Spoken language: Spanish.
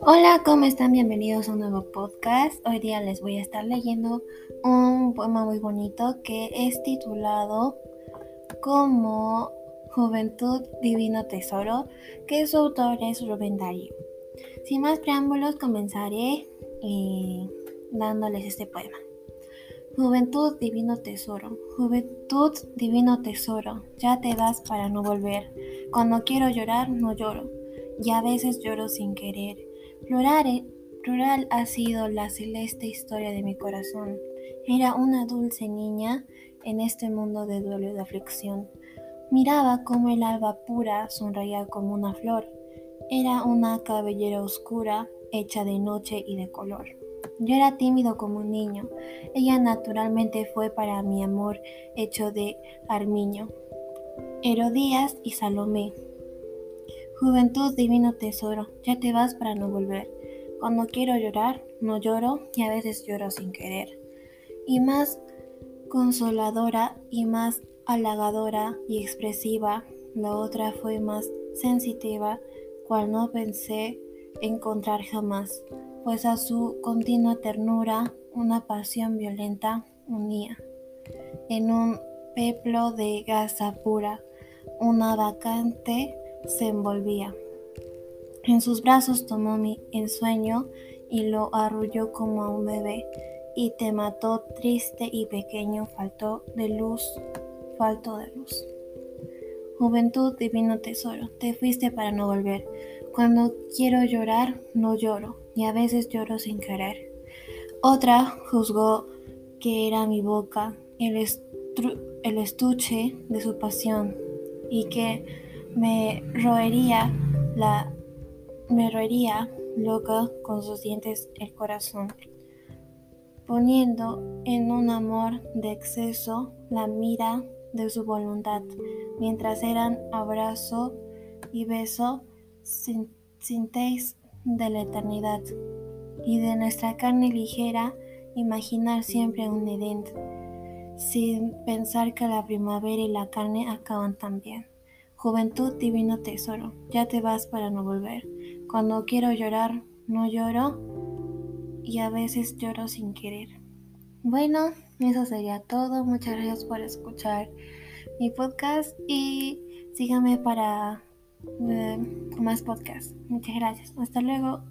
Hola, ¿cómo están? Bienvenidos a un nuevo podcast. Hoy día les voy a estar leyendo un poema muy bonito que es titulado como Juventud Divino Tesoro, que su autor es Rubén Darío. Sin más preámbulos, comenzaré eh, dándoles este poema. Juventud divino tesoro, juventud divino tesoro, ya te das para no volver. Cuando quiero llorar, no lloro, y a veces lloro sin querer. Plurare, plural ha sido la celeste historia de mi corazón. Era una dulce niña en este mundo de duelo y de aflicción. Miraba como el alba pura sonreía como una flor. Era una cabellera oscura, hecha de noche y de color. Yo era tímido como un niño. Ella naturalmente fue para mi amor hecho de armiño. Herodías y Salomé. Juventud divino tesoro, ya te vas para no volver. Cuando quiero llorar, no lloro y a veces lloro sin querer. Y más consoladora y más halagadora y expresiva, la otra fue más sensitiva, cual no pensé encontrar jamás pues a su continua ternura una pasión violenta unía. En un peplo de gasa pura, una vacante se envolvía. En sus brazos tomó mi ensueño y lo arrulló como a un bebé, y te mató triste y pequeño, faltó de luz, faltó de luz. Juventud, divino tesoro, te fuiste para no volver. Cuando quiero llorar, no lloro y a veces lloro sin querer. Otra juzgó que era mi boca el, estuche de su pasión y que me roería la me roería loca con sus dientes el corazón, poniendo en un amor de exceso la mira de su voluntad, mientras eran abrazo y beso, sintéis de la eternidad y de nuestra carne ligera imaginar siempre un Edén, sin pensar que la primavera y la carne acaban también. Juventud divino tesoro, ya te vas para no volver. Cuando quiero llorar, no lloro y a veces lloro sin querer. Bueno, eso sería todo. Muchas gracias por escuchar mi podcast y síganme para más podcasts. Muchas gracias. Hasta luego.